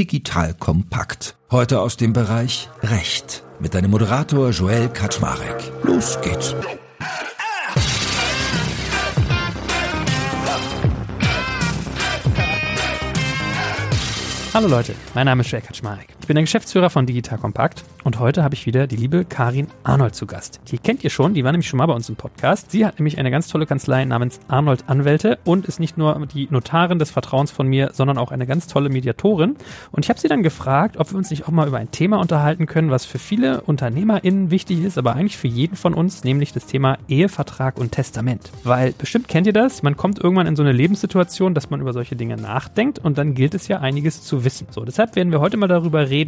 Digital Kompakt. Heute aus dem Bereich Recht mit deinem Moderator Joel Kaczmarek. Los geht's. Hallo Leute, mein Name ist Joel Kaczmarek. Ich bin der Geschäftsführer von Digital Kompakt und heute habe ich wieder die liebe Karin Arnold zu Gast. Die kennt ihr schon, die war nämlich schon mal bei uns im Podcast. Sie hat nämlich eine ganz tolle Kanzlei namens Arnold Anwälte und ist nicht nur die Notarin des Vertrauens von mir, sondern auch eine ganz tolle Mediatorin. Und ich habe sie dann gefragt, ob wir uns nicht auch mal über ein Thema unterhalten können, was für viele UnternehmerInnen wichtig ist, aber eigentlich für jeden von uns, nämlich das Thema Ehevertrag und Testament. Weil bestimmt kennt ihr das, man kommt irgendwann in so eine Lebenssituation, dass man über solche Dinge nachdenkt und dann gilt es ja einiges zu wissen. So, deshalb werden wir heute mal darüber reden,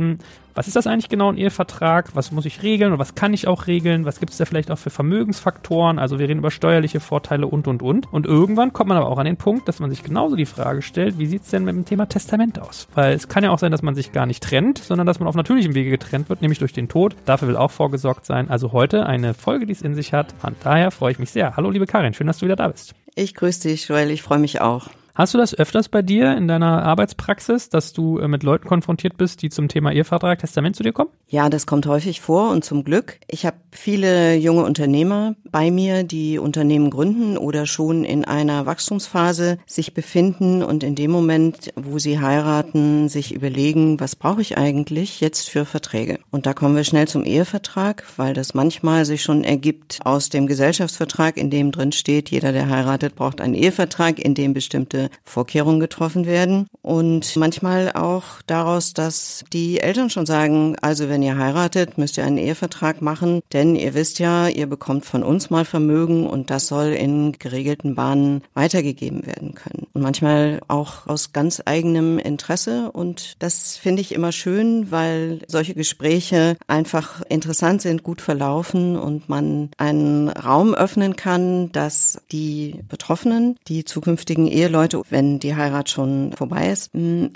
was ist das eigentlich genau ein Ehevertrag, was muss ich regeln und was kann ich auch regeln, was gibt es da vielleicht auch für Vermögensfaktoren, also wir reden über steuerliche Vorteile und und und. Und irgendwann kommt man aber auch an den Punkt, dass man sich genauso die Frage stellt, wie sieht es denn mit dem Thema Testament aus? Weil es kann ja auch sein, dass man sich gar nicht trennt, sondern dass man auf natürlichem Wege getrennt wird, nämlich durch den Tod. Dafür will auch vorgesorgt sein. Also heute eine Folge, die es in sich hat. Und daher freue ich mich sehr. Hallo liebe Karin, schön, dass du wieder da bist. Ich grüße dich, Joel, ich freue mich auch. Hast du das öfters bei dir in deiner Arbeitspraxis, dass du äh, mit Leuten konfrontiert bist, die zum Thema Ehevertrag, Testament zu dir kommen? Ja, das kommt häufig vor und zum Glück. Ich habe viele junge Unternehmer bei mir, die Unternehmen gründen oder schon in einer Wachstumsphase sich befinden und in dem Moment, wo sie heiraten, sich überlegen, was brauche ich eigentlich jetzt für Verträge? Und da kommen wir schnell zum Ehevertrag, weil das manchmal sich schon ergibt aus dem Gesellschaftsvertrag, in dem drin steht, jeder, der heiratet, braucht einen Ehevertrag, in dem bestimmte Vorkehrungen getroffen werden. Und manchmal auch daraus, dass die Eltern schon sagen, also wenn ihr heiratet, müsst ihr einen Ehevertrag machen, denn ihr wisst ja, ihr bekommt von uns mal Vermögen und das soll in geregelten Bahnen weitergegeben werden können. Und manchmal auch aus ganz eigenem Interesse. Und das finde ich immer schön, weil solche Gespräche einfach interessant sind, gut verlaufen und man einen Raum öffnen kann, dass die Betroffenen, die zukünftigen Eheleute, Leute, wenn die Heirat schon vorbei ist,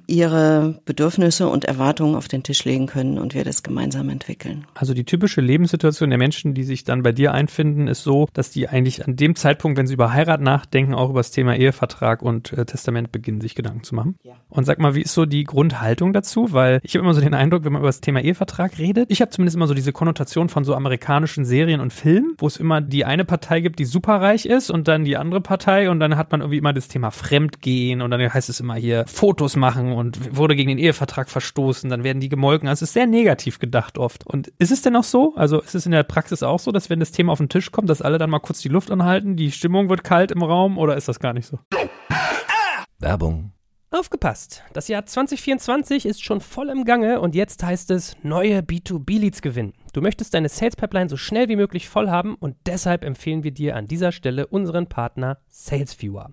ihre Bedürfnisse und Erwartungen auf den Tisch legen können und wir das gemeinsam entwickeln. Also die typische Lebenssituation der Menschen, die sich dann bei dir einfinden, ist so, dass die eigentlich an dem Zeitpunkt, wenn sie über Heirat nachdenken, auch über das Thema Ehevertrag und äh, Testament beginnen, sich Gedanken zu machen. Ja. Und sag mal, wie ist so die Grundhaltung dazu? Weil ich habe immer so den Eindruck, wenn man über das Thema Ehevertrag redet, ich habe zumindest immer so diese Konnotation von so amerikanischen Serien und Filmen, wo es immer die eine Partei gibt, die superreich ist und dann die andere Partei und dann hat man irgendwie immer das Thema Fremd gehen und dann heißt es immer hier Fotos machen und wurde gegen den Ehevertrag verstoßen, dann werden die gemolken. Also es ist sehr negativ gedacht oft. Und ist es denn auch so? Also ist es in der Praxis auch so, dass wenn das Thema auf den Tisch kommt, dass alle dann mal kurz die Luft anhalten, die Stimmung wird kalt im Raum oder ist das gar nicht so? Werbung. Aufgepasst! Das Jahr 2024 ist schon voll im Gange und jetzt heißt es neue B2B-Leads gewinnen. Du möchtest deine Sales Pipeline so schnell wie möglich voll haben und deshalb empfehlen wir dir an dieser Stelle unseren Partner SalesViewer.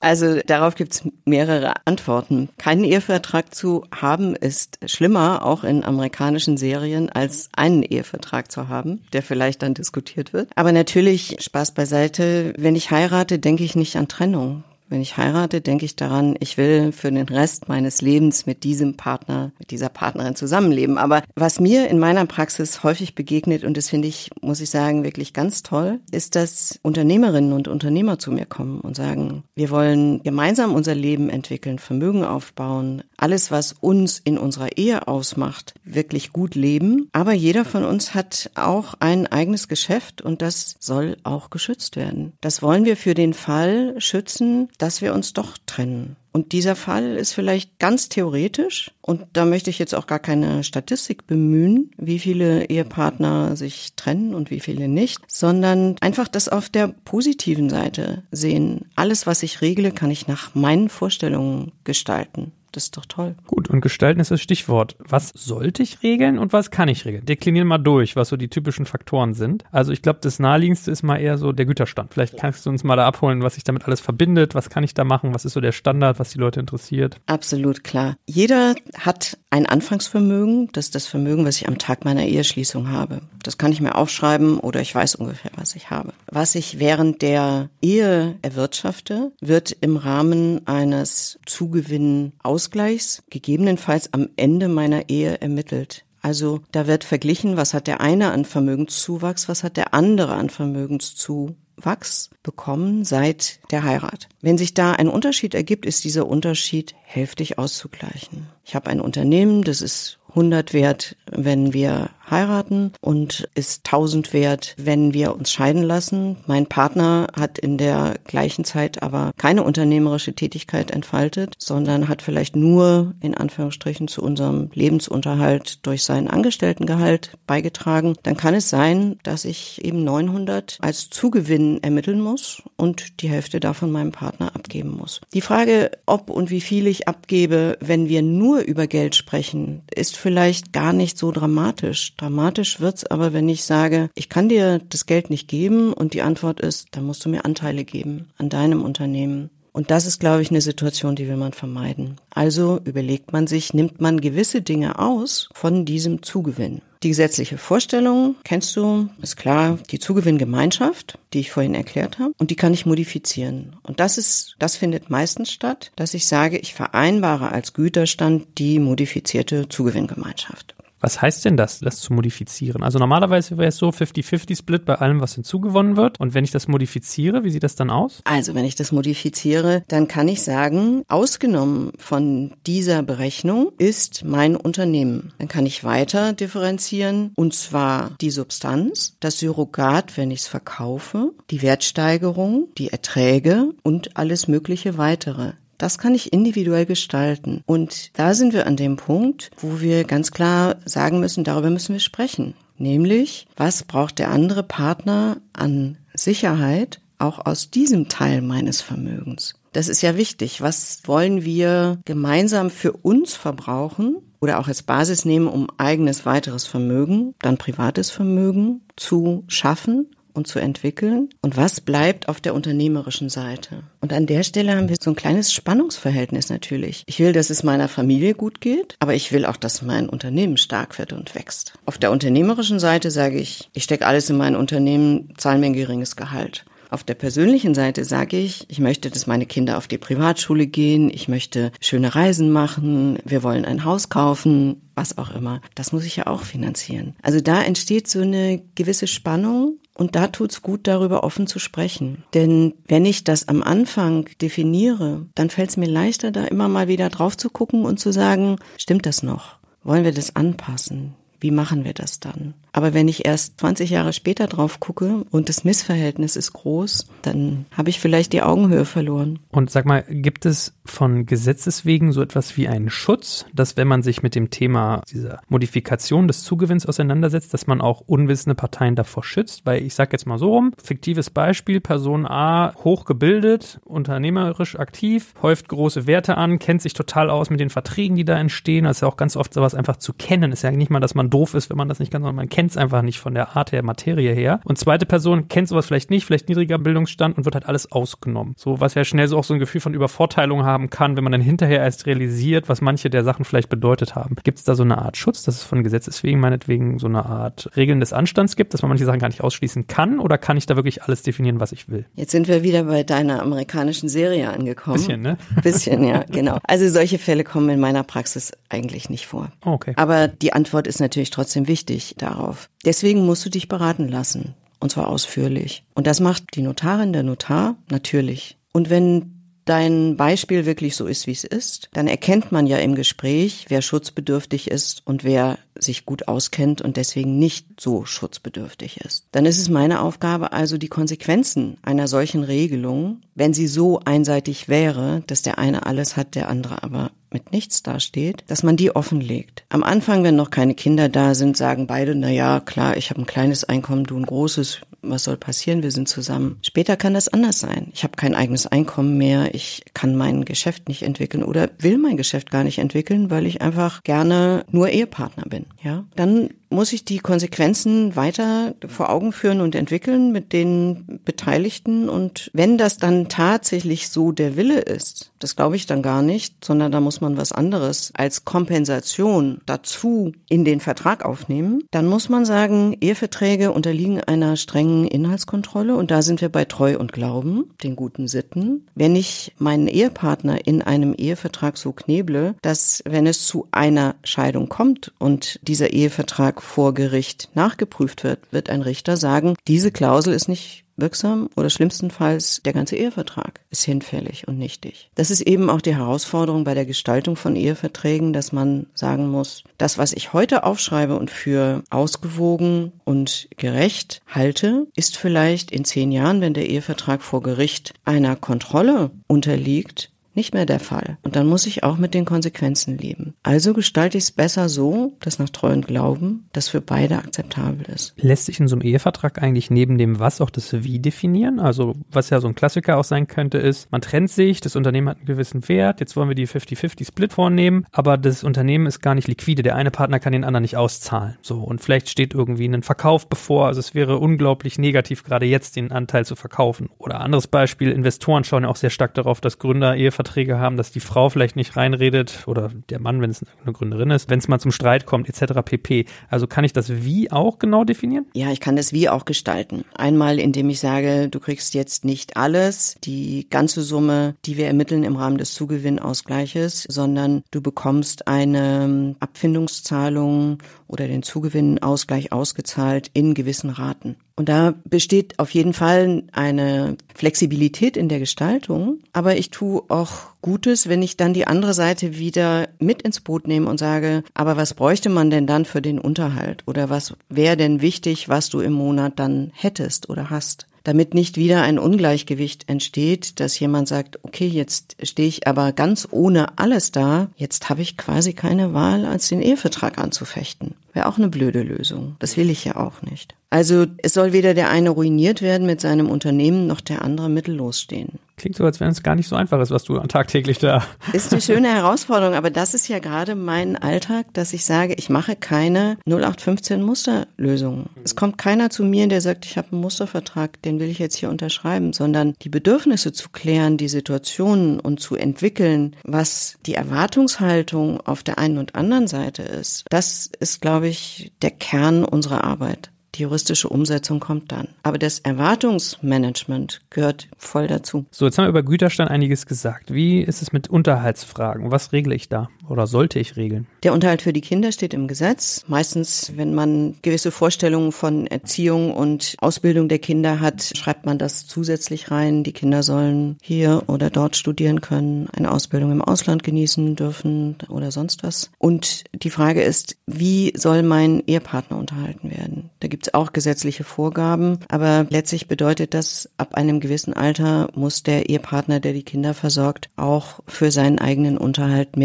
Also darauf gibt's mehrere Antworten. Keinen Ehevertrag zu haben ist schlimmer, auch in amerikanischen Serien, als einen Ehevertrag zu haben, der vielleicht dann diskutiert wird. Aber natürlich, Spaß beiseite, wenn ich heirate, denke ich nicht an Trennung. Wenn ich heirate, denke ich daran, ich will für den Rest meines Lebens mit diesem Partner, mit dieser Partnerin zusammenleben. Aber was mir in meiner Praxis häufig begegnet, und das finde ich, muss ich sagen, wirklich ganz toll, ist, dass Unternehmerinnen und Unternehmer zu mir kommen und sagen, wir wollen gemeinsam unser Leben entwickeln, Vermögen aufbauen, alles, was uns in unserer Ehe ausmacht, wirklich gut leben. Aber jeder von uns hat auch ein eigenes Geschäft und das soll auch geschützt werden. Das wollen wir für den Fall schützen, dass wir uns doch trennen. Und dieser Fall ist vielleicht ganz theoretisch und da möchte ich jetzt auch gar keine Statistik bemühen, wie viele Ehepartner sich trennen und wie viele nicht, sondern einfach das auf der positiven Seite sehen. Alles, was ich regle, kann ich nach meinen Vorstellungen gestalten. Das ist doch toll. Gut, und gestalten ist das Stichwort. Was sollte ich regeln und was kann ich regeln? Deklinieren mal durch, was so die typischen Faktoren sind. Also ich glaube, das naheliegendste ist mal eher so der Güterstand. Vielleicht kannst du uns mal da abholen, was sich damit alles verbindet, was kann ich da machen, was ist so der Standard, was die Leute interessiert. Absolut klar. Jeder hat ein Anfangsvermögen, das ist das Vermögen, was ich am Tag meiner Eheschließung habe. Das kann ich mir aufschreiben oder ich weiß ungefähr, was ich habe. Was ich während der Ehe erwirtschafte, wird im Rahmen eines Zugewinn Ausgleichs gegebenenfalls am Ende meiner Ehe ermittelt. Also da wird verglichen, was hat der eine an Vermögenszuwachs, was hat der andere an Vermögenszuwachs bekommen seit der Heirat. Wenn sich da ein Unterschied ergibt, ist dieser Unterschied hälftig auszugleichen. Ich habe ein Unternehmen, das ist 100 wert, wenn wir heiraten und ist 1000 wert, wenn wir uns scheiden lassen. Mein Partner hat in der gleichen Zeit aber keine unternehmerische Tätigkeit entfaltet, sondern hat vielleicht nur in Anführungsstrichen zu unserem Lebensunterhalt durch seinen Angestelltengehalt beigetragen. Dann kann es sein, dass ich eben 900 als Zugewinn ermitteln muss und die Hälfte davon meinem Partner abgeben muss. Die Frage, ob und wie viel ich abgebe, wenn wir nur über Geld sprechen, ist vielleicht gar nicht so dramatisch. Dramatisch wird's aber, wenn ich sage, ich kann dir das Geld nicht geben und die Antwort ist, dann musst du mir Anteile geben an deinem Unternehmen. Und das ist, glaube ich, eine Situation, die will man vermeiden. Also überlegt man sich, nimmt man gewisse Dinge aus von diesem Zugewinn. Die gesetzliche Vorstellung kennst du, ist klar, die Zugewinngemeinschaft, die ich vorhin erklärt habe, und die kann ich modifizieren. Und das ist, das findet meistens statt, dass ich sage, ich vereinbare als Güterstand die modifizierte Zugewinngemeinschaft. Was heißt denn das, das zu modifizieren? Also normalerweise wäre es so 50-50-Split bei allem, was hinzugewonnen wird. Und wenn ich das modifiziere, wie sieht das dann aus? Also wenn ich das modifiziere, dann kann ich sagen, ausgenommen von dieser Berechnung ist mein Unternehmen. Dann kann ich weiter differenzieren und zwar die Substanz, das Surrogat, wenn ich es verkaufe, die Wertsteigerung, die Erträge und alles mögliche weitere. Das kann ich individuell gestalten. Und da sind wir an dem Punkt, wo wir ganz klar sagen müssen, darüber müssen wir sprechen. Nämlich, was braucht der andere Partner an Sicherheit auch aus diesem Teil meines Vermögens? Das ist ja wichtig. Was wollen wir gemeinsam für uns verbrauchen oder auch als Basis nehmen, um eigenes weiteres Vermögen, dann privates Vermögen zu schaffen und zu entwickeln und was bleibt auf der unternehmerischen Seite. Und an der Stelle haben wir so ein kleines Spannungsverhältnis natürlich. Ich will, dass es meiner Familie gut geht, aber ich will auch, dass mein Unternehmen stark wird und wächst. Auf der unternehmerischen Seite sage ich, ich stecke alles in mein Unternehmen, zahle mir ein geringes Gehalt. Auf der persönlichen Seite sage ich, ich möchte, dass meine Kinder auf die Privatschule gehen, ich möchte schöne Reisen machen, wir wollen ein Haus kaufen, was auch immer. Das muss ich ja auch finanzieren. Also da entsteht so eine gewisse Spannung und da tut's gut, darüber offen zu sprechen. Denn wenn ich das am Anfang definiere, dann fällt es mir leichter, da immer mal wieder drauf zu gucken und zu sagen, stimmt das noch? Wollen wir das anpassen? Wie machen wir das dann? Aber wenn ich erst 20 Jahre später drauf gucke und das Missverhältnis ist groß, dann habe ich vielleicht die Augenhöhe verloren. Und sag mal, gibt es von Gesetzes wegen so etwas wie einen Schutz, dass wenn man sich mit dem Thema dieser Modifikation des Zugewinns auseinandersetzt, dass man auch unwissende Parteien davor schützt? Weil ich sage jetzt mal so rum, fiktives Beispiel, Person A, hochgebildet, unternehmerisch aktiv, häuft große Werte an, kennt sich total aus mit den Verträgen, die da entstehen. Das ist ja auch ganz oft sowas einfach zu kennen. Ist ja nicht mal, dass man doof ist, wenn man das nicht sondern man kennt kennt es einfach nicht von der Art der Materie her. Und zweite Person kennt sowas vielleicht nicht, vielleicht niedriger Bildungsstand und wird halt alles ausgenommen. So, was ja schnell so auch so ein Gefühl von Übervorteilung haben kann, wenn man dann hinterher erst realisiert, was manche der Sachen vielleicht bedeutet haben. Gibt es da so eine Art Schutz, dass es von Gesetzes wegen meinetwegen so eine Art Regeln des Anstands gibt, dass man manche Sachen gar nicht ausschließen kann? Oder kann ich da wirklich alles definieren, was ich will? Jetzt sind wir wieder bei deiner amerikanischen Serie angekommen. Bisschen, ne? Bisschen, ja, genau. Also solche Fälle kommen in meiner Praxis eigentlich nicht vor. Okay. Aber die Antwort ist natürlich trotzdem wichtig darauf auf. Deswegen musst du dich beraten lassen. Und zwar ausführlich. Und das macht die Notarin, der Notar natürlich. Und wenn dein Beispiel wirklich so ist, wie es ist, dann erkennt man ja im Gespräch, wer schutzbedürftig ist und wer sich gut auskennt und deswegen nicht so schutzbedürftig ist. Dann ist es meine Aufgabe also, die Konsequenzen einer solchen Regelung, wenn sie so einseitig wäre, dass der eine alles hat, der andere aber mit nichts dasteht, dass man die offenlegt. Am Anfang, wenn noch keine Kinder da sind, sagen beide, na ja, klar, ich habe ein kleines Einkommen, du ein großes, was soll passieren, wir sind zusammen. Später kann das anders sein. Ich habe kein eigenes Einkommen mehr, ich kann mein Geschäft nicht entwickeln oder will mein Geschäft gar nicht entwickeln, weil ich einfach gerne nur Ehepartner bin, ja? Dann muss ich die Konsequenzen weiter vor Augen führen und entwickeln mit den Beteiligten. Und wenn das dann tatsächlich so der Wille ist, das glaube ich dann gar nicht, sondern da muss man was anderes als Kompensation dazu in den Vertrag aufnehmen, dann muss man sagen, Eheverträge unterliegen einer strengen Inhaltskontrolle und da sind wir bei Treu und Glauben, den guten Sitten. Wenn ich meinen Ehepartner in einem Ehevertrag so kneble, dass wenn es zu einer Scheidung kommt und dieser Ehevertrag vor Gericht nachgeprüft wird, wird ein Richter sagen, diese Klausel ist nicht wirksam oder schlimmstenfalls der ganze Ehevertrag ist hinfällig und nichtig. Das ist eben auch die Herausforderung bei der Gestaltung von Eheverträgen, dass man sagen muss, das, was ich heute aufschreibe und für ausgewogen und gerecht halte, ist vielleicht in zehn Jahren, wenn der Ehevertrag vor Gericht einer Kontrolle unterliegt, nicht mehr der Fall. Und dann muss ich auch mit den Konsequenzen leben. Also gestalte ich es besser so, dass nach treuen Glauben das für beide akzeptabel ist. Lässt sich in so einem Ehevertrag eigentlich neben dem Was auch das Wie definieren? Also was ja so ein Klassiker auch sein könnte, ist, man trennt sich, das Unternehmen hat einen gewissen Wert, jetzt wollen wir die 50-50-Split vornehmen, aber das Unternehmen ist gar nicht liquide. Der eine Partner kann den anderen nicht auszahlen. So, und vielleicht steht irgendwie ein Verkauf bevor. Also es wäre unglaublich negativ, gerade jetzt den Anteil zu verkaufen. Oder anderes Beispiel, Investoren schauen ja auch sehr stark darauf, dass Gründer Eheverträge Verträge haben, dass die Frau vielleicht nicht reinredet oder der Mann, wenn es eine Gründerin ist, wenn es mal zum Streit kommt, etc. pp. Also kann ich das Wie auch genau definieren? Ja, ich kann das Wie auch gestalten. Einmal, indem ich sage, du kriegst jetzt nicht alles, die ganze Summe, die wir ermitteln im Rahmen des Zugewinnausgleiches, sondern du bekommst eine Abfindungszahlung oder den Zugewinnausgleich ausgezahlt in gewissen Raten. Und da besteht auf jeden Fall eine Flexibilität in der Gestaltung, aber ich tue auch Gutes, wenn ich dann die andere Seite wieder mit ins Boot nehme und sage, aber was bräuchte man denn dann für den Unterhalt oder was wäre denn wichtig, was du im Monat dann hättest oder hast? Damit nicht wieder ein Ungleichgewicht entsteht, dass jemand sagt, okay, jetzt stehe ich aber ganz ohne alles da, jetzt habe ich quasi keine Wahl, als den Ehevertrag anzufechten. Wäre auch eine blöde Lösung. Das will ich ja auch nicht. Also es soll weder der eine ruiniert werden mit seinem Unternehmen, noch der andere mittellos stehen. Klingt so, als wenn es gar nicht so einfach ist, was du tagtäglich da. Ist eine schöne Herausforderung, aber das ist ja gerade mein Alltag, dass ich sage, ich mache keine 0815 Musterlösungen. Es kommt keiner zu mir, der sagt, ich habe einen Mustervertrag, den will ich jetzt hier unterschreiben, sondern die Bedürfnisse zu klären, die Situationen und zu entwickeln, was die Erwartungshaltung auf der einen und anderen Seite ist. Das ist, glaube ich, der Kern unserer Arbeit. Die juristische Umsetzung kommt dann. Aber das Erwartungsmanagement gehört voll dazu. So, jetzt haben wir über Güterstand einiges gesagt. Wie ist es mit Unterhaltsfragen? Was regle ich da oder sollte ich regeln? Der Unterhalt für die Kinder steht im Gesetz. Meistens, wenn man gewisse Vorstellungen von Erziehung und Ausbildung der Kinder hat, schreibt man das zusätzlich rein. Die Kinder sollen hier oder dort studieren können, eine Ausbildung im Ausland genießen dürfen oder sonst was. Und die Frage ist, wie soll mein Ehepartner unterhalten werden? Da gibt es auch gesetzliche Vorgaben, aber letztlich bedeutet das, ab einem gewissen Alter muss der Ehepartner, der die Kinder versorgt, auch für seinen eigenen Unterhalt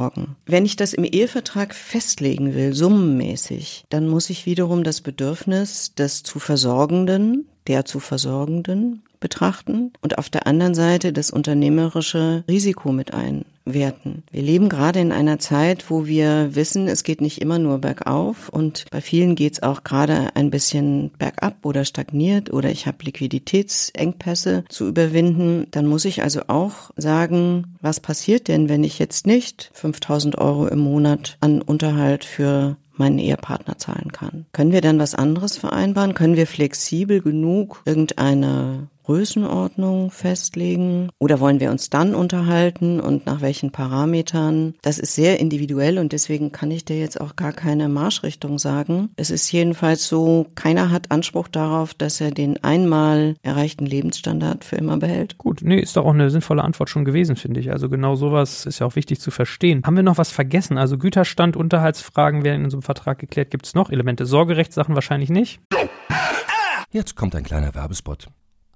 mitsorgen. Wenn ich das im Ehevertrag festlegen will, summenmäßig, dann muss ich wiederum das Bedürfnis des zu Versorgenden, der zu Versorgenden betrachten und auf der anderen Seite das unternehmerische Risiko mit einwerten. Wir leben gerade in einer Zeit, wo wir wissen, es geht nicht immer nur bergauf und bei vielen geht es auch gerade ein bisschen bergab oder stagniert oder ich habe Liquiditätsengpässe zu überwinden. Dann muss ich also auch sagen, was passiert denn, wenn ich jetzt nicht 5000 Euro im Monat an Unterhalt für meinen Ehepartner zahlen kann. Können wir dann was anderes vereinbaren? Können wir flexibel genug irgendeine Größenordnung festlegen oder wollen wir uns dann unterhalten und nach welchen Parametern? Das ist sehr individuell und deswegen kann ich dir jetzt auch gar keine Marschrichtung sagen. Es ist jedenfalls so, keiner hat Anspruch darauf, dass er den einmal erreichten Lebensstandard für immer behält. Gut, nee, ist doch auch eine sinnvolle Antwort schon gewesen, finde ich. Also genau sowas ist ja auch wichtig zu verstehen. Haben wir noch was vergessen? Also Güterstand, Unterhaltsfragen werden in so einem Vertrag geklärt. Gibt es noch Elemente? Sorgerechtssachen wahrscheinlich nicht. Jetzt kommt ein kleiner Werbespot.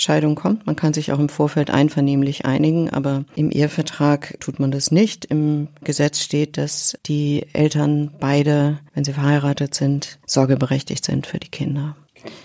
Scheidung kommt. Man kann sich auch im Vorfeld einvernehmlich einigen, aber im Ehevertrag tut man das nicht. Im Gesetz steht, dass die Eltern beide, wenn sie verheiratet sind, sorgeberechtigt sind für die Kinder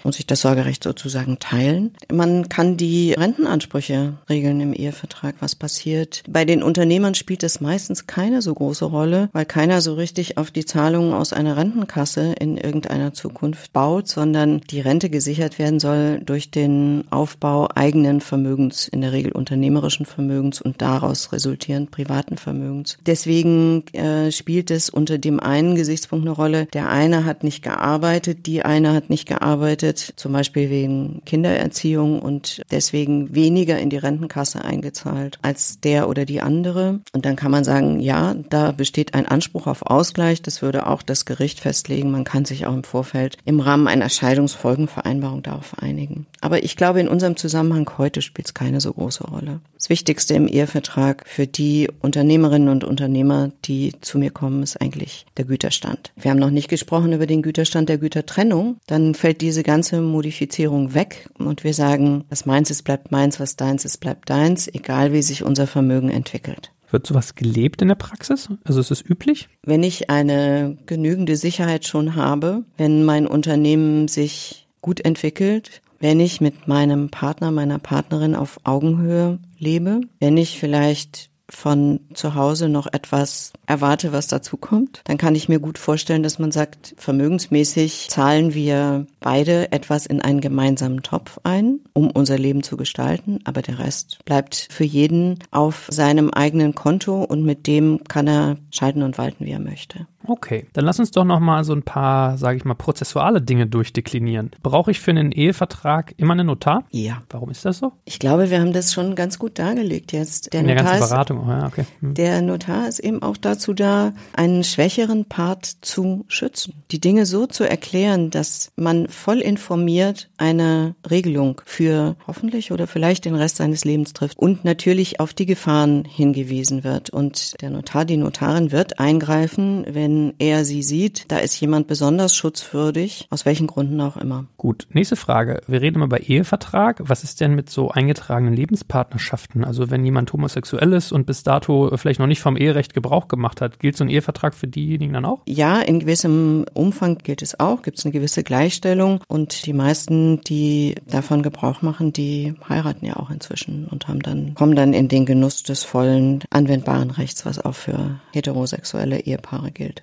und sich das Sorgerecht sozusagen teilen. Man kann die Rentenansprüche regeln im Ehevertrag, was passiert. Bei den Unternehmern spielt das meistens keine so große Rolle, weil keiner so richtig auf die Zahlungen aus einer Rentenkasse in irgendeiner Zukunft baut, sondern die Rente gesichert werden soll durch den Aufbau eigenen Vermögens, in der Regel unternehmerischen Vermögens und daraus resultierend privaten Vermögens. Deswegen äh, spielt es unter dem einen Gesichtspunkt eine Rolle, der eine hat nicht gearbeitet, die eine hat nicht gearbeitet, zum Beispiel wegen Kindererziehung und deswegen weniger in die Rentenkasse eingezahlt als der oder die andere. Und dann kann man sagen, ja, da besteht ein Anspruch auf Ausgleich. Das würde auch das Gericht festlegen. Man kann sich auch im Vorfeld im Rahmen einer Scheidungsfolgenvereinbarung darauf einigen. Aber ich glaube, in unserem Zusammenhang heute spielt es keine so große Rolle. Das Wichtigste im Ehevertrag für die Unternehmerinnen und Unternehmer, die zu mir kommen, ist eigentlich der Güterstand. Wir haben noch nicht gesprochen über den Güterstand der Gütertrennung. Dann fällt diese ganze Modifizierung weg und wir sagen, was meins ist, bleibt meins, was deins ist, bleibt deins, egal wie sich unser Vermögen entwickelt. Wird sowas gelebt in der Praxis? Also ist es üblich? Wenn ich eine genügende Sicherheit schon habe, wenn mein Unternehmen sich gut entwickelt, wenn ich mit meinem Partner, meiner Partnerin auf Augenhöhe lebe, wenn ich vielleicht von zu Hause noch etwas erwarte, was dazu kommt, dann kann ich mir gut vorstellen, dass man sagt, vermögensmäßig zahlen wir beide etwas in einen gemeinsamen Topf ein, um unser Leben zu gestalten, aber der Rest bleibt für jeden auf seinem eigenen Konto und mit dem kann er schalten und walten, wie er möchte. Okay, dann lass uns doch noch mal so ein paar, sage ich mal, prozessuale Dinge durchdeklinieren. Brauche ich für einen Ehevertrag immer einen Notar? Ja. Warum ist das so? Ich glaube, wir haben das schon ganz gut dargelegt jetzt. Der In der Notar ganzen Beratung, ist, oh ja, okay. Hm. Der Notar ist eben auch dazu da, einen schwächeren Part zu schützen. Die Dinge so zu erklären, dass man voll informiert eine Regelung für hoffentlich oder vielleicht den Rest seines Lebens trifft und natürlich auf die Gefahren hingewiesen wird. Und der Notar, die Notarin wird eingreifen, wenn wenn er sie sieht, da ist jemand besonders schutzwürdig, aus welchen Gründen auch immer. Gut, nächste Frage. Wir reden immer bei Ehevertrag. Was ist denn mit so eingetragenen Lebenspartnerschaften? Also wenn jemand homosexuell ist und bis dato vielleicht noch nicht vom Eherecht Gebrauch gemacht hat, gilt so ein Ehevertrag für diejenigen dann auch? Ja, in gewissem Umfang gilt es auch. Gibt es eine gewisse Gleichstellung und die meisten, die davon Gebrauch machen, die heiraten ja auch inzwischen und haben dann kommen dann in den Genuss des vollen anwendbaren Rechts, was auch für heterosexuelle Ehepaare gilt.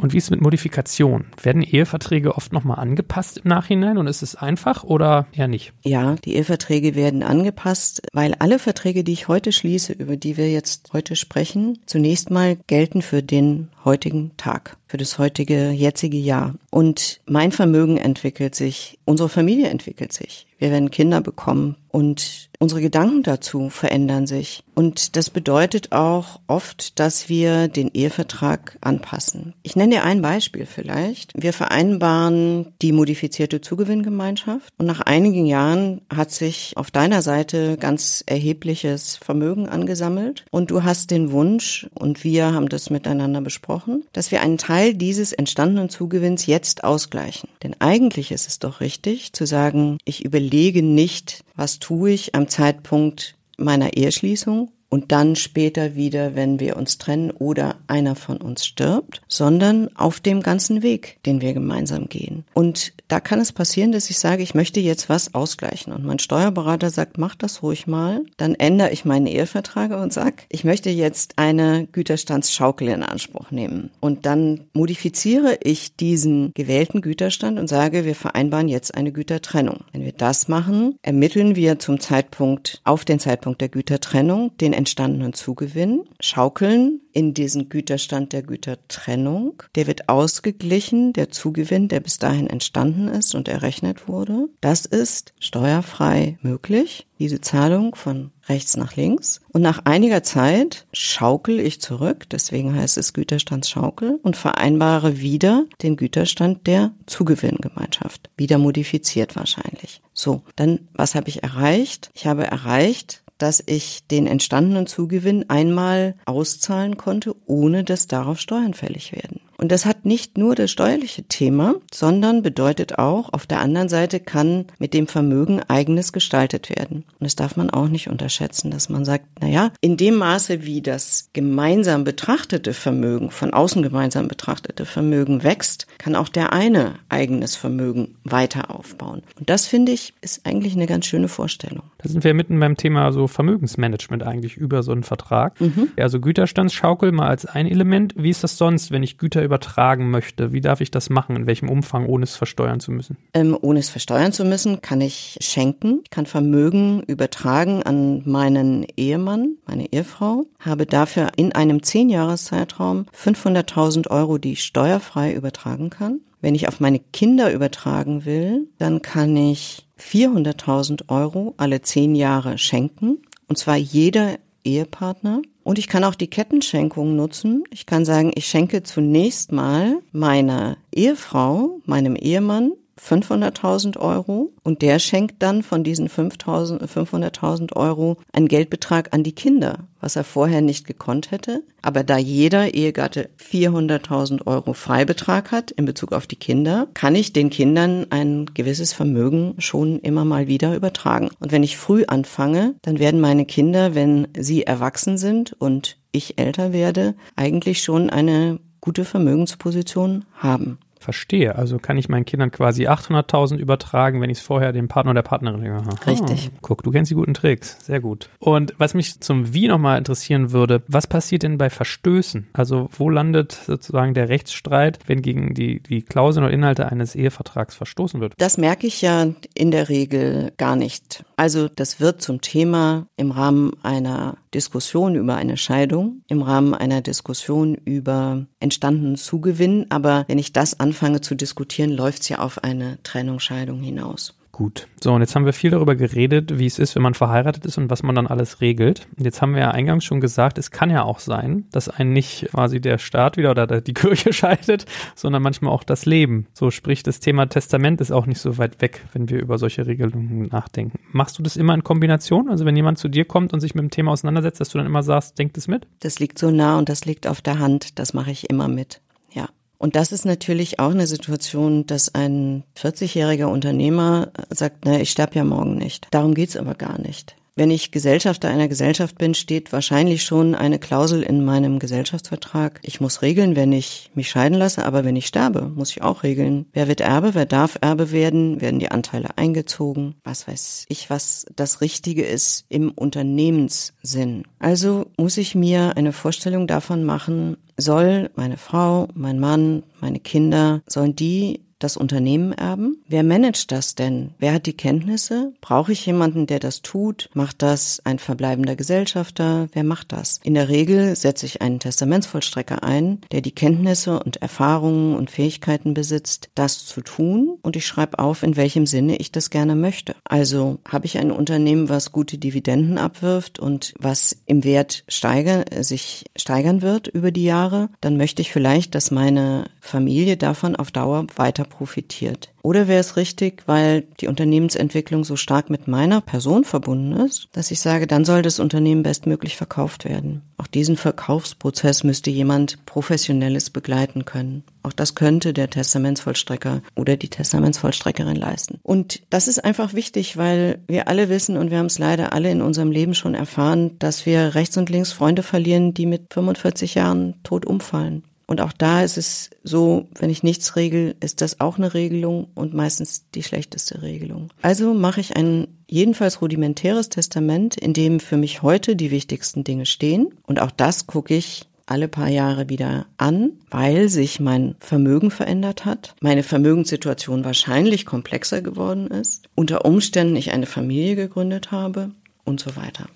Und wie ist es mit Modifikation? Werden Eheverträge oft nochmal angepasst im Nachhinein und ist es einfach oder eher nicht? Ja, die Eheverträge werden angepasst, weil alle Verträge, die ich heute schließe, über die wir jetzt heute sprechen, zunächst mal gelten für den heutigen Tag, für das heutige, jetzige Jahr. Und mein Vermögen entwickelt sich, unsere Familie entwickelt sich. Wir werden Kinder bekommen und unsere Gedanken dazu verändern sich. Und das bedeutet auch oft, dass wir den Ehevertrag anpassen. Ich nenne nenne dir ein Beispiel vielleicht. Wir vereinbaren die modifizierte Zugewinngemeinschaft und nach einigen Jahren hat sich auf deiner Seite ganz erhebliches Vermögen angesammelt und du hast den Wunsch und wir haben das miteinander besprochen, dass wir einen Teil dieses entstandenen Zugewinns jetzt ausgleichen. Denn eigentlich ist es doch richtig zu sagen, ich überlege nicht, was tue ich am Zeitpunkt meiner Eheschließung und dann später wieder, wenn wir uns trennen oder einer von uns stirbt, sondern auf dem ganzen Weg, den wir gemeinsam gehen. Und da kann es passieren, dass ich sage, ich möchte jetzt was ausgleichen und mein Steuerberater sagt, mach das ruhig mal. Dann ändere ich meinen Ehevertrag und sage, ich möchte jetzt eine Güterstandsschaukel in Anspruch nehmen. Und dann modifiziere ich diesen gewählten Güterstand und sage, wir vereinbaren jetzt eine Gütertrennung. Wenn wir das machen, ermitteln wir zum Zeitpunkt, auf den Zeitpunkt der Gütertrennung, den entstandenen Zugewinn, schaukeln in diesen Güterstand der Gütertrennung. Der wird ausgeglichen, der Zugewinn, der bis dahin entstanden ist und errechnet wurde. Das ist steuerfrei möglich, diese Zahlung von rechts nach links. Und nach einiger Zeit schaukel ich zurück, deswegen heißt es Güterstandsschaukel, und vereinbare wieder den Güterstand der Zugewinngemeinschaft. Wieder modifiziert wahrscheinlich. So, dann was habe ich erreicht? Ich habe erreicht, dass ich den entstandenen Zugewinn einmal auszahlen konnte, ohne dass darauf Steuern fällig werden. Und das hat nicht nur das steuerliche Thema, sondern bedeutet auch, auf der anderen Seite kann mit dem Vermögen eigenes gestaltet werden. Und das darf man auch nicht unterschätzen, dass man sagt, na ja, in dem Maße, wie das gemeinsam betrachtete Vermögen, von außen gemeinsam betrachtete Vermögen wächst, kann auch der eine eigenes Vermögen weiter aufbauen. Und das finde ich, ist eigentlich eine ganz schöne Vorstellung. Da sind wir mitten beim Thema so Vermögensmanagement eigentlich über so einen Vertrag. Mhm. Also Güterstandsschaukel mal als ein Element. Wie ist das sonst, wenn ich Güter übertragen möchte? Wie darf ich das machen? In welchem Umfang, ohne es versteuern zu müssen? Ähm, ohne es versteuern zu müssen, kann ich schenken. Ich kann Vermögen übertragen an meinen Ehemann, meine Ehefrau, habe dafür in einem Zehnjahreszeitraum 500.000 Euro, die ich steuerfrei übertragen kann. Wenn ich auf meine Kinder übertragen will, dann kann ich 400.000 Euro alle zehn Jahre schenken. Und zwar jeder Ehepartner. Und ich kann auch die Kettenschenkung nutzen. Ich kann sagen, ich schenke zunächst mal meiner Ehefrau, meinem Ehemann 500.000 Euro und der schenkt dann von diesen 500.000 Euro einen Geldbetrag an die Kinder, was er vorher nicht gekonnt hätte. Aber da jeder Ehegatte 400.000 Euro Freibetrag hat in Bezug auf die Kinder, kann ich den Kindern ein gewisses Vermögen schon immer mal wieder übertragen. Und wenn ich früh anfange, dann werden meine Kinder, wenn sie erwachsen sind und ich älter werde, eigentlich schon eine gute Vermögensposition haben. Verstehe. Also kann ich meinen Kindern quasi 800.000 übertragen, wenn ich es vorher dem Partner oder der Partnerin Aha. Richtig. Guck, du kennst die guten Tricks. Sehr gut. Und was mich zum Wie nochmal interessieren würde, was passiert denn bei Verstößen? Also wo landet sozusagen der Rechtsstreit, wenn gegen die, die Klauseln oder Inhalte eines Ehevertrags verstoßen wird? Das merke ich ja in der Regel gar nicht. Also das wird zum Thema im Rahmen einer Diskussion über eine Scheidung, im Rahmen einer Diskussion über entstandenen Zugewinn. Aber wenn ich das anfange zu diskutieren, läuft es ja auf eine Trennung, Scheidung hinaus. Gut. So, und jetzt haben wir viel darüber geredet, wie es ist, wenn man verheiratet ist und was man dann alles regelt. Und jetzt haben wir ja eingangs schon gesagt, es kann ja auch sein, dass einen nicht quasi der Staat wieder oder die Kirche scheidet, sondern manchmal auch das Leben. So sprich, das Thema Testament ist auch nicht so weit weg, wenn wir über solche Regelungen nachdenken. Machst du das immer in Kombination? Also wenn jemand zu dir kommt und sich mit dem Thema auseinandersetzt, dass du dann immer sagst, denk das mit? Das liegt so nah und das liegt auf der Hand. Das mache ich immer mit. Ja. Und das ist natürlich auch eine Situation, dass ein 40-jähriger Unternehmer sagt, na, ich sterbe ja morgen nicht. Darum geht's aber gar nicht. Wenn ich Gesellschafter einer Gesellschaft bin, steht wahrscheinlich schon eine Klausel in meinem Gesellschaftsvertrag. Ich muss regeln, wenn ich mich scheiden lasse, aber wenn ich sterbe, muss ich auch regeln. Wer wird Erbe, wer darf Erbe werden, werden die Anteile eingezogen, was weiß ich, was das Richtige ist im Unternehmenssinn. Also muss ich mir eine Vorstellung davon machen, soll meine Frau, mein Mann, meine Kinder, sollen die das Unternehmen erben? Wer managt das denn? Wer hat die Kenntnisse? Brauche ich jemanden, der das tut? Macht das ein verbleibender Gesellschafter? Wer macht das? In der Regel setze ich einen Testamentsvollstrecker ein, der die Kenntnisse und Erfahrungen und Fähigkeiten besitzt, das zu tun und ich schreibe auf, in welchem Sinne ich das gerne möchte. Also habe ich ein Unternehmen, was gute Dividenden abwirft und was im Wert steigern, sich steigern wird über die Jahre, dann möchte ich vielleicht, dass meine Familie davon auf Dauer weiter profitiert. Oder wäre es richtig, weil die Unternehmensentwicklung so stark mit meiner Person verbunden ist, dass ich sage, dann soll das Unternehmen bestmöglich verkauft werden. Auch diesen Verkaufsprozess müsste jemand Professionelles begleiten können. Auch das könnte der Testamentsvollstrecker oder die Testamentsvollstreckerin leisten. Und das ist einfach wichtig, weil wir alle wissen und wir haben es leider alle in unserem Leben schon erfahren, dass wir rechts und links Freunde verlieren, die mit 45 Jahren tot umfallen. Und auch da ist es so, wenn ich nichts regel, ist das auch eine Regelung und meistens die schlechteste Regelung. Also mache ich ein jedenfalls rudimentäres Testament, in dem für mich heute die wichtigsten Dinge stehen. Und auch das gucke ich alle paar Jahre wieder an, weil sich mein Vermögen verändert hat, meine Vermögenssituation wahrscheinlich komplexer geworden ist, unter Umständen ich eine Familie gegründet habe und so weiter.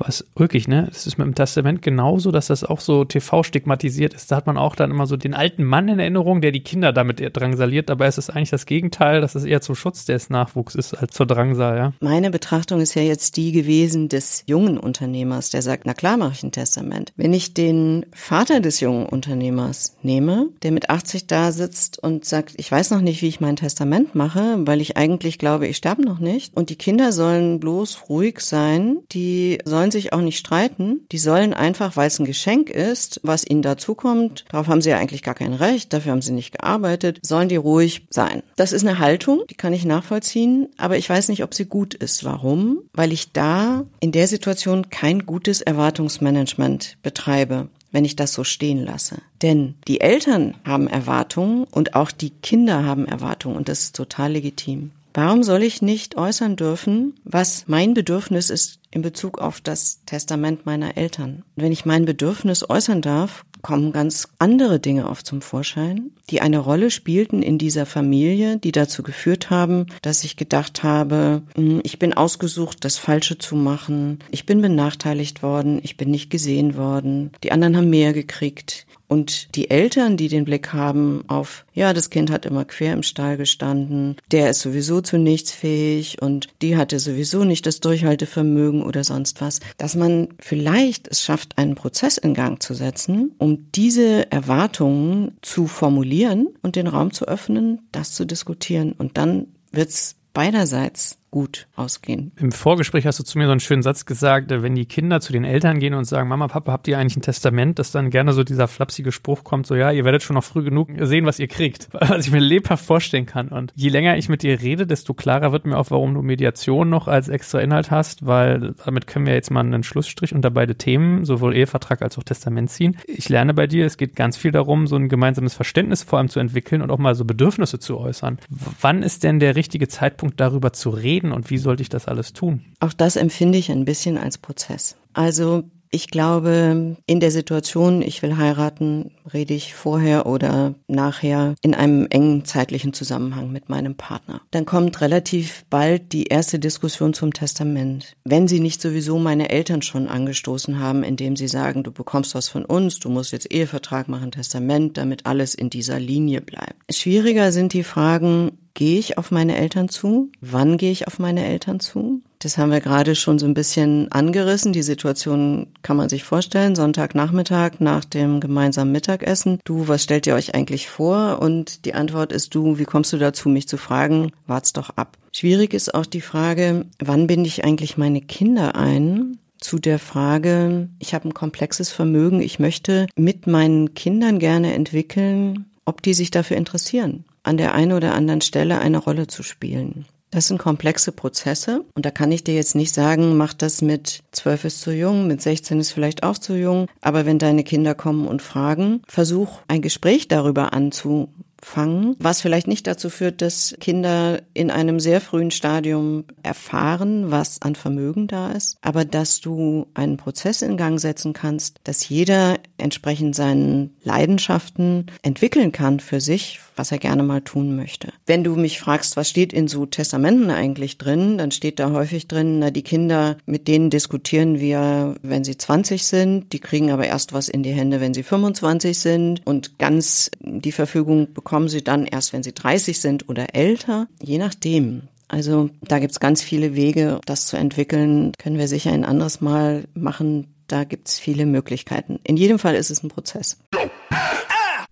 Aber es wirklich, ne? Es ist mit dem Testament genauso, dass das auch so TV-stigmatisiert ist. Da hat man auch dann immer so den alten Mann in Erinnerung, der die Kinder damit drangsaliert. Dabei ist es eigentlich das Gegenteil, dass es eher zum Schutz des Nachwuchs ist als zur Drangsal, ja. Meine Betrachtung ist ja jetzt die gewesen des jungen Unternehmers, der sagt, na klar mache ich ein Testament. Wenn ich den Vater des jungen Unternehmers nehme, der mit 80 da sitzt und sagt, ich weiß noch nicht, wie ich mein Testament mache, weil ich eigentlich glaube, ich sterbe noch nicht. Und die Kinder sollen bloß ruhig sein, die sollen sollen sich auch nicht streiten. Die sollen einfach, weil es ein Geschenk ist, was ihnen dazukommt, darauf haben sie ja eigentlich gar kein Recht, dafür haben sie nicht gearbeitet, sollen die ruhig sein. Das ist eine Haltung, die kann ich nachvollziehen, aber ich weiß nicht, ob sie gut ist. Warum? Weil ich da in der Situation kein gutes Erwartungsmanagement betreibe wenn ich das so stehen lasse. Denn die Eltern haben Erwartungen und auch die Kinder haben Erwartungen und das ist total legitim. Warum soll ich nicht äußern dürfen, was mein Bedürfnis ist in Bezug auf das Testament meiner Eltern? Wenn ich mein Bedürfnis äußern darf, kommen ganz andere Dinge auf zum Vorschein, die eine Rolle spielten in dieser Familie, die dazu geführt haben, dass ich gedacht habe, hm, ich bin ausgesucht, das Falsche zu machen, ich bin benachteiligt worden, ich bin nicht gesehen worden, die anderen haben mehr gekriegt, und die Eltern, die den Blick haben auf, ja, das Kind hat immer quer im Stall gestanden, der ist sowieso zu nichts fähig und die hatte sowieso nicht das Durchhaltevermögen oder sonst was, dass man vielleicht es schafft, einen Prozess in Gang zu setzen, um diese Erwartungen zu formulieren und den Raum zu öffnen, das zu diskutieren. Und dann wird's beiderseits gut ausgehen. Im Vorgespräch hast du zu mir so einen schönen Satz gesagt, äh, wenn die Kinder zu den Eltern gehen und sagen, Mama, Papa, habt ihr eigentlich ein Testament, dass dann gerne so dieser flapsige Spruch kommt, so ja, ihr werdet schon noch früh genug sehen, was ihr kriegt. Was ich mir lebhaft vorstellen kann. Und je länger ich mit dir rede, desto klarer wird mir auch, warum du Mediation noch als extra Inhalt hast, weil damit können wir jetzt mal einen Schlussstrich unter beide Themen, sowohl Ehevertrag als auch Testament ziehen. Ich lerne bei dir, es geht ganz viel darum, so ein gemeinsames Verständnis vor allem zu entwickeln und auch mal so Bedürfnisse zu äußern. Wann ist denn der richtige Zeitpunkt, darüber zu reden? Reden und wie sollte ich das alles tun? Auch das empfinde ich ein bisschen als Prozess. Also ich glaube, in der Situation, ich will heiraten, rede ich vorher oder nachher in einem engen zeitlichen Zusammenhang mit meinem Partner. Dann kommt relativ bald die erste Diskussion zum Testament. Wenn sie nicht sowieso meine Eltern schon angestoßen haben, indem sie sagen, du bekommst was von uns, du musst jetzt Ehevertrag machen, Testament, damit alles in dieser Linie bleibt. Schwieriger sind die Fragen, gehe ich auf meine Eltern zu? Wann gehe ich auf meine Eltern zu? Das haben wir gerade schon so ein bisschen angerissen. Die Situation kann man sich vorstellen. Sonntagnachmittag nach dem gemeinsamen Mittagessen. Du, was stellt ihr euch eigentlich vor? Und die Antwort ist du, wie kommst du dazu, mich zu fragen? Wart's doch ab. Schwierig ist auch die Frage, wann binde ich eigentlich meine Kinder ein? zu der Frage, ich habe ein komplexes Vermögen, ich möchte mit meinen Kindern gerne entwickeln, ob die sich dafür interessieren an der einen oder anderen Stelle eine Rolle zu spielen. Das sind komplexe Prozesse. Und da kann ich dir jetzt nicht sagen, mach das mit zwölf ist zu jung, mit 16 ist vielleicht auch zu jung, aber wenn deine Kinder kommen und fragen, versuch ein Gespräch darüber anzu fangen, was vielleicht nicht dazu führt, dass Kinder in einem sehr frühen Stadium erfahren, was an Vermögen da ist, aber dass du einen Prozess in Gang setzen kannst, dass jeder entsprechend seinen Leidenschaften entwickeln kann für sich, was er gerne mal tun möchte. Wenn du mich fragst, was steht in so Testamenten eigentlich drin, dann steht da häufig drin, na, die Kinder, mit denen diskutieren wir, wenn sie 20 sind, die kriegen aber erst was in die Hände, wenn sie 25 sind und ganz die Verfügung bekommen sie dann erst, wenn sie 30 sind oder älter, je nachdem. Also da gibt's ganz viele Wege, das zu entwickeln. Können wir sicher ein anderes Mal machen. Da gibt's viele Möglichkeiten. In jedem Fall ist es ein Prozess.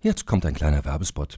Jetzt kommt ein kleiner Werbespot.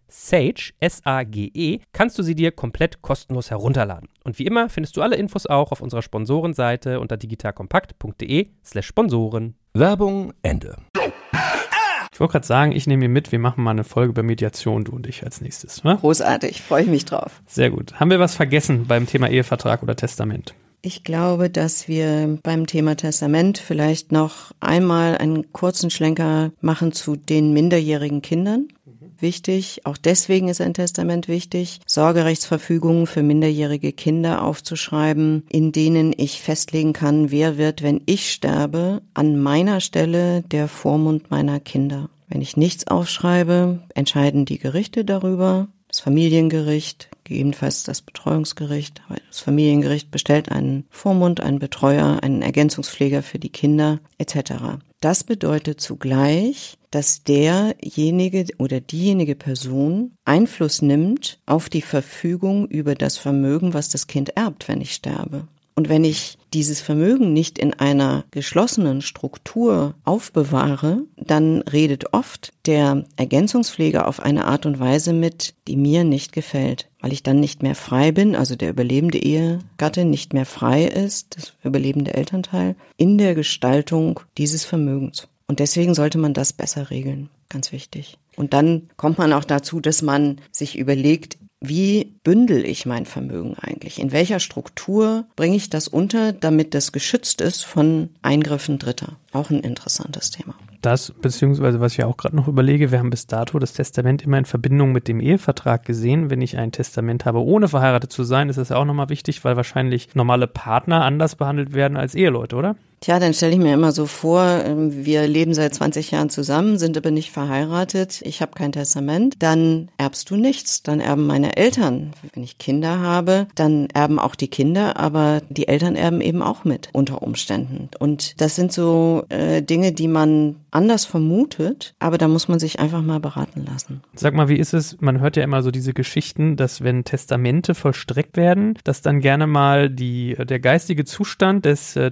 Sage, S-A-G-E, kannst du sie dir komplett kostenlos herunterladen. Und wie immer findest du alle Infos auch auf unserer Sponsorenseite unter digitalkompakt.de slash Sponsoren. Werbung Ende. Ich wollte gerade sagen, ich nehme mir mit, wir machen mal eine Folge über Mediation, du und ich als nächstes. Ne? Großartig, freue ich mich drauf. Sehr gut. Haben wir was vergessen beim Thema Ehevertrag oder Testament? Ich glaube, dass wir beim Thema Testament vielleicht noch einmal einen kurzen Schlenker machen zu den minderjährigen Kindern wichtig. Auch deswegen ist ein Testament wichtig, Sorgerechtsverfügungen für minderjährige Kinder aufzuschreiben, in denen ich festlegen kann, wer wird, wenn ich sterbe, an meiner Stelle der Vormund meiner Kinder. Wenn ich nichts aufschreibe, entscheiden die Gerichte darüber, das Familiengericht, gegebenenfalls das Betreuungsgericht. Das Familiengericht bestellt einen Vormund, einen Betreuer, einen Ergänzungspfleger für die Kinder etc. Das bedeutet zugleich, dass derjenige oder diejenige Person Einfluss nimmt auf die Verfügung über das Vermögen, was das Kind erbt, wenn ich sterbe. Und wenn ich dieses Vermögen nicht in einer geschlossenen Struktur aufbewahre, dann redet oft der Ergänzungspfleger auf eine Art und Weise mit, die mir nicht gefällt, weil ich dann nicht mehr frei bin, also der überlebende Ehegatte nicht mehr frei ist, das überlebende Elternteil, in der Gestaltung dieses Vermögens. Und deswegen sollte man das besser regeln. Ganz wichtig. Und dann kommt man auch dazu, dass man sich überlegt, wie bündel ich mein Vermögen eigentlich? In welcher Struktur bringe ich das unter, damit das geschützt ist von Eingriffen Dritter? Auch ein interessantes Thema. Das, beziehungsweise was ich auch gerade noch überlege, wir haben bis dato das Testament immer in Verbindung mit dem Ehevertrag gesehen. Wenn ich ein Testament habe, ohne verheiratet zu sein, ist das ja auch nochmal wichtig, weil wahrscheinlich normale Partner anders behandelt werden als Eheleute, oder? Tja, dann stelle ich mir immer so vor, ähm, wir leben seit 20 Jahren zusammen, sind aber nicht verheiratet, ich habe kein Testament, dann erbst du nichts, dann erben meine Eltern. Wenn ich Kinder habe, dann erben auch die Kinder, aber die Eltern erben eben auch mit unter Umständen. Und das sind so äh, Dinge, die man anders vermutet, aber da muss man sich einfach mal beraten lassen. Sag mal, wie ist es? Man hört ja immer so diese Geschichten, dass wenn Testamente vollstreckt werden, dass dann gerne mal die, der geistige Zustand des äh,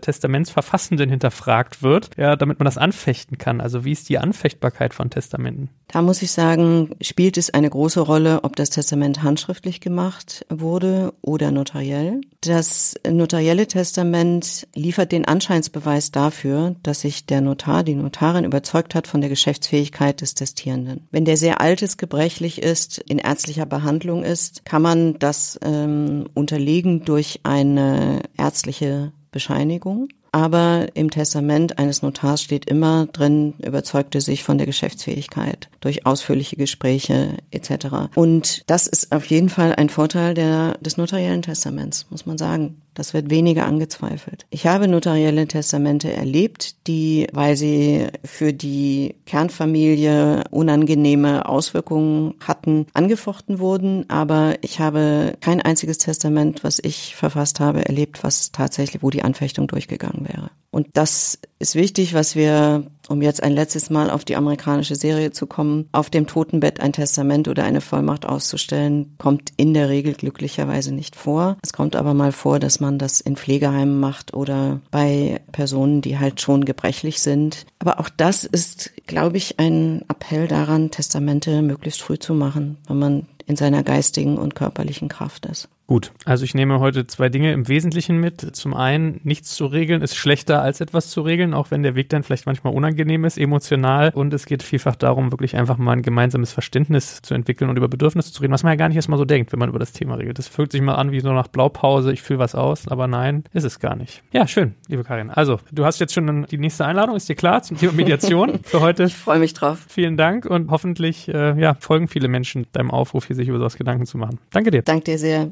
Testamentsverfassenden hinterfragt wird, ja, damit man das anfechten kann. Also wie ist die Anfechtbarkeit von Testamenten? Da muss ich sagen, spielt es eine große Rolle, ob das Testament handschriftlich gemacht wurde oder notariell. Das notarielle Testament liefert den Anscheinsbeweis dafür, dass sich der Notar, die Notarin überzeugt hat von der Geschäftsfähigkeit des Testierenden. Wenn der sehr alt ist, gebrechlich ist, in ärztlicher Behandlung ist, kann man das ähm, unterlegen durch eine ärztliche Bescheinigung. Aber im Testament eines Notars steht immer drin, überzeugte sich von der Geschäftsfähigkeit durch ausführliche Gespräche etc. Und das ist auf jeden Fall ein Vorteil der, des notariellen Testaments, muss man sagen. Das wird weniger angezweifelt. Ich habe notarielle Testamente erlebt, die, weil sie für die Kernfamilie unangenehme Auswirkungen hatten, angefochten wurden. Aber ich habe kein einziges Testament, was ich verfasst habe, erlebt, was tatsächlich, wo die Anfechtung durchgegangen wäre. Und das ist wichtig, was wir, um jetzt ein letztes Mal auf die amerikanische Serie zu kommen, auf dem Totenbett ein Testament oder eine Vollmacht auszustellen, kommt in der Regel glücklicherweise nicht vor. Es kommt aber mal vor, dass man das in Pflegeheimen macht oder bei Personen, die halt schon gebrechlich sind. Aber auch das ist, glaube ich, ein Appell daran, Testamente möglichst früh zu machen, wenn man in seiner geistigen und körperlichen Kraft ist. Gut, also ich nehme heute zwei Dinge im Wesentlichen mit. Zum einen, nichts zu regeln ist schlechter als etwas zu regeln, auch wenn der Weg dann vielleicht manchmal unangenehm ist, emotional. Und es geht vielfach darum, wirklich einfach mal ein gemeinsames Verständnis zu entwickeln und über Bedürfnisse zu reden, was man ja gar nicht erstmal so denkt, wenn man über das Thema regelt. Das fühlt sich mal an wie so nach Blaupause, ich fühle was aus, aber nein, ist es gar nicht. Ja, schön, liebe Karin. Also, du hast jetzt schon die nächste Einladung, ist dir klar, zum Thema Mediation für heute. Ich freue mich drauf. Vielen Dank und hoffentlich äh, ja, folgen viele Menschen deinem Aufruf, hier sich über sowas Gedanken zu machen. Danke dir. Danke dir sehr.